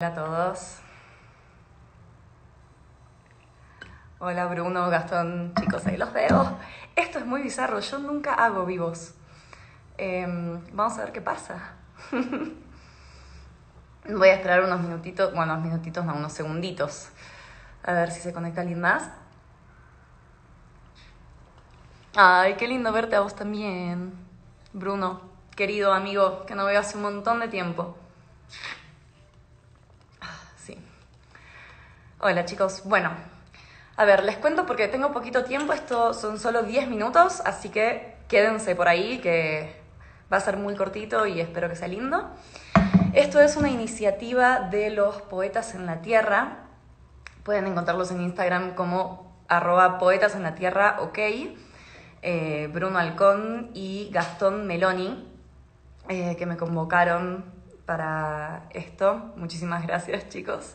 Hola a todos. Hola Bruno, Gastón, chicos, ahí los veo. Esto es muy bizarro, yo nunca hago vivos. Em, vamos a ver qué pasa. Voy a esperar unos minutitos, bueno, unos minutitos, no, unos segunditos. A ver si se conecta alguien más. Ay, qué lindo verte a vos también, Bruno, querido amigo, que no veo hace un montón de tiempo. Hola chicos, bueno, a ver, les cuento porque tengo poquito tiempo, esto son solo 10 minutos, así que quédense por ahí que va a ser muy cortito y espero que sea lindo. Esto es una iniciativa de los poetas en la tierra, pueden encontrarlos en Instagram como arroba poetas en la tierra, ok, eh, Bruno Alcón y Gastón Meloni, eh, que me convocaron para esto. Muchísimas gracias chicos.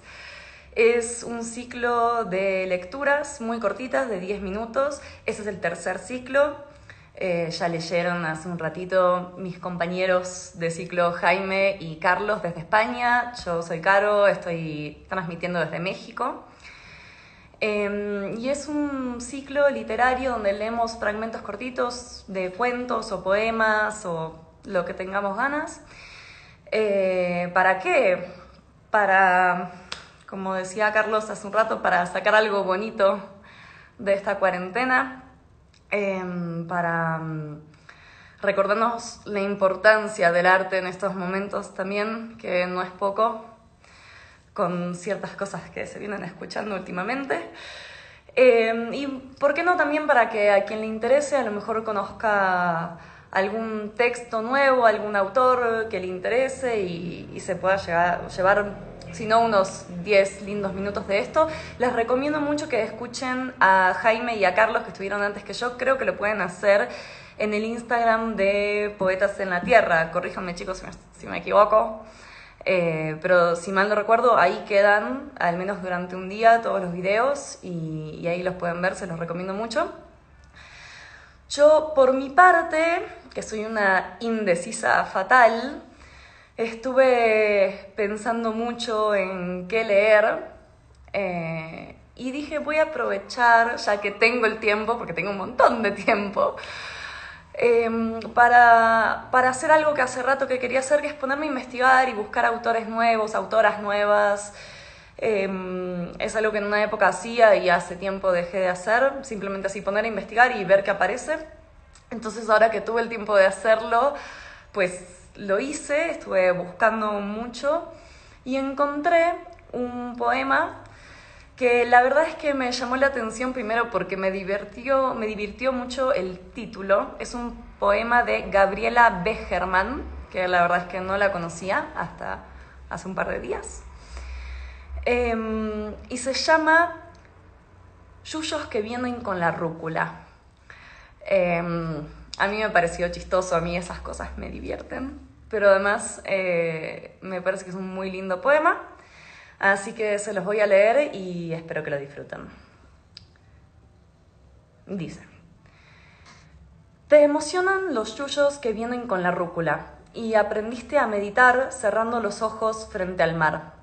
Es un ciclo de lecturas muy cortitas, de 10 minutos. Ese es el tercer ciclo. Eh, ya leyeron hace un ratito mis compañeros de ciclo Jaime y Carlos desde España. Yo soy Caro, estoy transmitiendo desde México. Em, y es un ciclo literario donde leemos fragmentos cortitos de cuentos o poemas o lo que tengamos ganas. Eh, ¿Para qué? Para como decía Carlos hace un rato, para sacar algo bonito de esta cuarentena, em, para mm, recordarnos la importancia del arte en estos momentos también, que no es poco, con ciertas cosas que se vienen escuchando últimamente. Em, y por qué no también para que a quien le interese a lo mejor conozca algún texto nuevo, algún autor que le interese y, se pueda llegar, llevar si no unos 10 lindos minutos de esto. Les recomiendo mucho que escuchen a Jaime y a Carlos que estuvieron antes que yo. Creo que lo pueden hacer en el Instagram de Poetas en la Tierra. Corríjanme chicos si me, equivoco. Eh, pero si mal no recuerdo, ahí quedan, al menos durante un día, todos los videos y, y ahí los pueden ver, se los recomiendo mucho. Yo, por mi parte, que soy una indecisa fatal, Estuve pensando mucho en qué leer eh, y dije voy a aprovechar, ya que tengo el tiempo, porque tengo un montón de tiempo, em, para, para, hacer algo que hace rato que quería hacer, que es ponerme a investigar y buscar autores nuevos, autoras nuevas. Em, es algo que en una época hacía y hace tiempo dejé de hacer, simplemente así poner a investigar y ver qué aparece. Entonces ahora que tuve el tiempo de hacerlo, pues lo hice, estuve buscando mucho y encontré un poema que la verdad es que me llamó la atención primero porque me divirtió, me mucho el título. Es un poema de Gabriela Becherman, que la verdad es que no la conocía hasta hace un par de días. Em, y se llama Yuyos que vienen con la rúcula. Em, a mí me pareció chistoso, a mí esas cosas me divierten, pero además eh, me parece que es un muy lindo poema, así que se los voy a leer y espero que lo disfruten. Dice, te emocionan los yuyos que vienen con la rúcula y aprendiste a meditar cerrando los ojos frente al mar.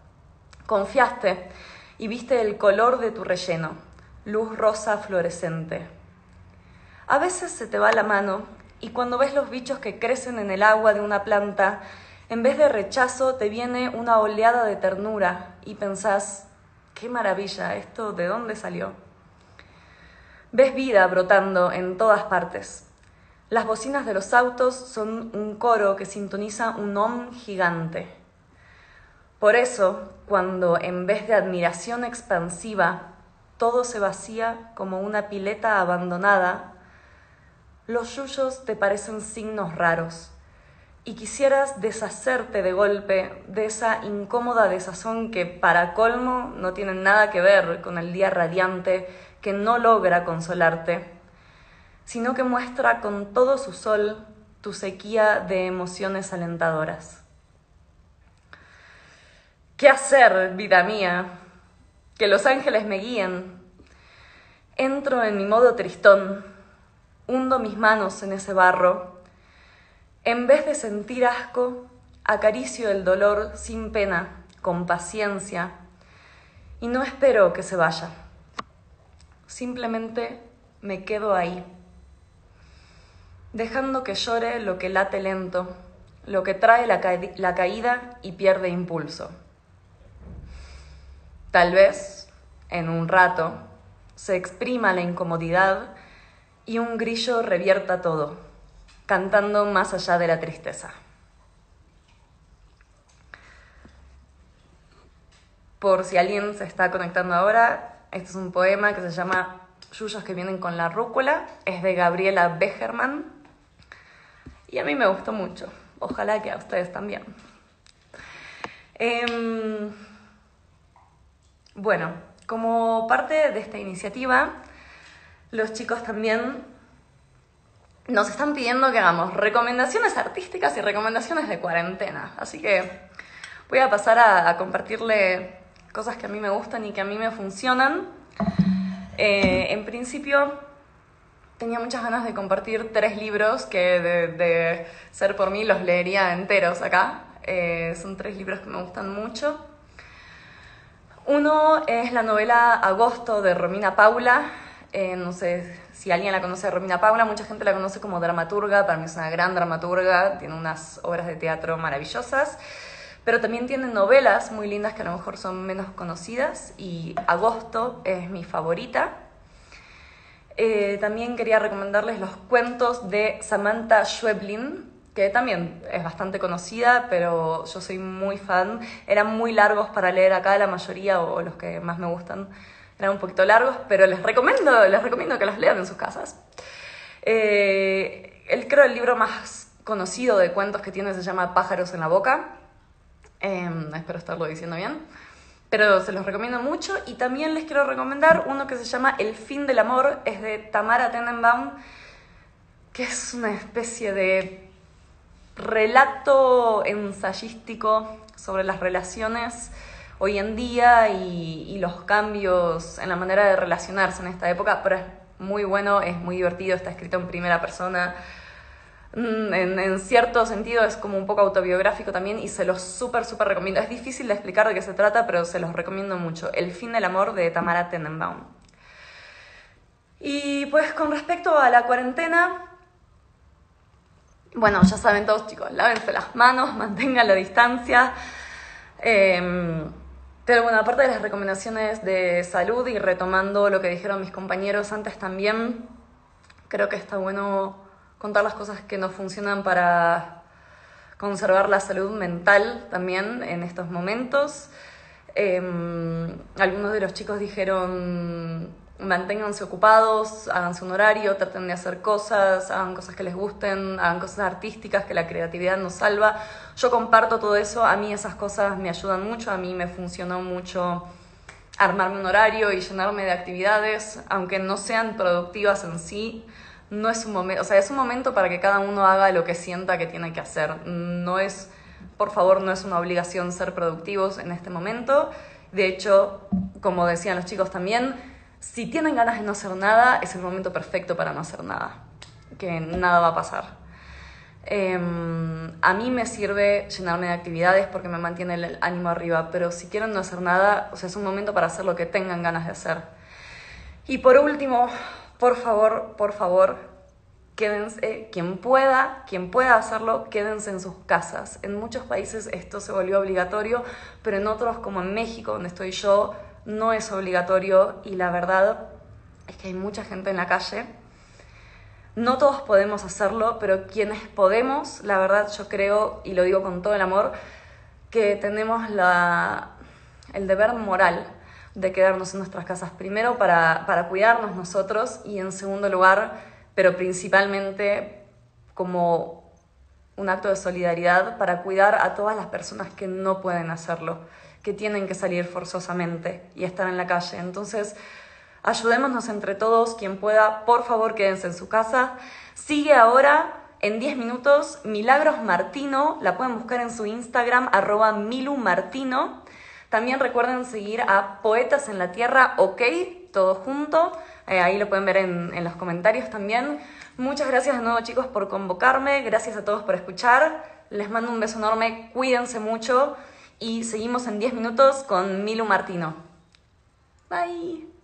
Confiaste y viste el color de tu relleno, luz rosa fluorescente a veces se te va la mano y cuando ves los bichos que crecen en el agua de una planta, en vez de rechazo te viene una oleada de ternura y pensás, qué maravilla, ¿esto de dónde salió? Ves vida brotando en todas partes. Las bocinas de los autos son un coro que sintoniza un om gigante. Por eso, cuando en vez de admiración expansiva, todo se vacía como una pileta abandonada, los yuyos te parecen signos raros y quisieras deshacerte de golpe de esa incómoda desazón que para colmo no tiene nada que ver con el día radiante que no logra consolarte, sino que muestra con todo su sol tu sequía de emociones alentadoras. ¿Qué hacer, vida mía? Que los ángeles me guíen. Entro en mi modo tristón hundo mis manos en ese barro. En vez de sentir asco, acaricio el dolor sin pena, con paciencia, y no espero que se vaya. Simplemente me quedo ahí, dejando que llore lo que late lento, lo que trae la, la caída y pierde impulso. Tal vez, en un rato, se exprima la incomodidad y un grillo revierta todo, cantando más allá de la tristeza. Por si alguien se está conectando ahora, este es un poema que se llama Yuyos que vienen con la rúcula, es de Gabriela Becherman y a mí me gustó mucho. Ojalá que a ustedes también. Em, bueno, como parte de esta iniciativa, los chicos también nos están pidiendo que hagamos recomendaciones artísticas y recomendaciones de cuarentena. Así que voy a pasar a, compartirle cosas que a mí me gustan y que a mí me funcionan. Eh, en principio, tenía muchas ganas de compartir tres libros que de, ser por mí los leería enteros acá. Eh, son tres libros que me gustan mucho. Uno es la novela Agosto de Romina Paula. Eh, no sé si alguien la conoce, Romina Paula, mucha gente la conoce como dramaturga, para mí es una gran dramaturga, tiene unas obras de teatro maravillosas, pero también tiene novelas muy lindas que a lo mejor son menos conocidas y Agosto es mi favorita. Eh, también quería recomendarles los cuentos de Samantha Schweblin, que también es bastante conocida, pero yo soy muy fan. Eran muy largos para leer acá, la mayoría, o los que más me gustan, eran un poquito largos, pero les recomiendo, les recomiendo que los lean en sus casas. Eh, el, creo el libro más conocido de cuentos que tiene se llama Pájaros en la boca. Em, espero estarlo diciendo bien. Pero se los recomiendo mucho. Y también les quiero recomendar uno que se llama El fin del amor. Es de Tamara Tenenbaum, que es una especie de relato ensayístico sobre las relaciones hoy en día y, los cambios en la manera de relacionarse en esta época, pero es muy bueno, es muy divertido, está escrito en primera persona. Mm, en, cierto sentido es como un poco autobiográfico también y se los súper, súper recomiendo. Es difícil de explicar de qué se trata, pero se los recomiendo mucho. El fin del amor de Tamara Tenenbaum. Y pues con respecto a la cuarentena, bueno, ya saben todos chicos, lávense las manos, mantengan la distancia. Em, pero bueno, aparte de las recomendaciones de salud y retomando lo que dijeron mis compañeros antes también, creo que está bueno contar las cosas que no funcionan para conservar la salud mental también en estos momentos. Em, algunos de los chicos dijeron manténganse ocupados, háganse un horario, traten de hacer cosas, hagan cosas que les gusten, hagan cosas artísticas, que la creatividad nos salva. Yo comparto todo eso, a mí esas cosas me ayudan mucho, a mí me funcionó mucho armarme un horario y llenarme de actividades, aunque no sean productivas en sí, no es un momento, o sea, es un momento para que cada uno haga lo que sienta que tiene que hacer. No es, por favor, no es una obligación ser productivos en este momento. De hecho, como decían los chicos también, si tienen ganas de no hacer nada, es el momento perfecto para no hacer nada, que nada va a pasar. Em, a mí me sirve llenarme de actividades porque me mantiene el ánimo arriba, pero si quieren no hacer nada, o sea, es un momento para hacer lo que tengan ganas de hacer. Y por último, por favor, por favor, quédense, quien pueda, quien pueda hacerlo, quédense en sus casas. En muchos países esto se volvió obligatorio, pero en otros, como en México, donde estoy yo, no es obligatorio y la verdad es que hay mucha gente en la calle. No todos podemos hacerlo, pero quienes podemos, la verdad yo creo, y lo digo con todo el amor, que tenemos la, el deber moral de quedarnos en nuestras casas, primero para, para cuidarnos nosotros y en segundo lugar, pero principalmente como un acto de solidaridad para cuidar a todas las personas que no pueden hacerlo que tienen que salir forzosamente y estar en la calle. Entonces, ayudémonos entre todos, quien pueda, por favor quédense en su casa. Sigue ahora en 10 minutos Milagros Martino, la pueden buscar en su Instagram, arroba Milu Martino. También recuerden seguir a Poetas en la Tierra, ok, todo junto. Eh, ahí lo pueden ver en, en los comentarios también. Muchas gracias de nuevo chicos por convocarme, gracias a todos por escuchar. Les mando un beso enorme, cuídense mucho y seguimos en 10 minutos con Milu Martino. Bye.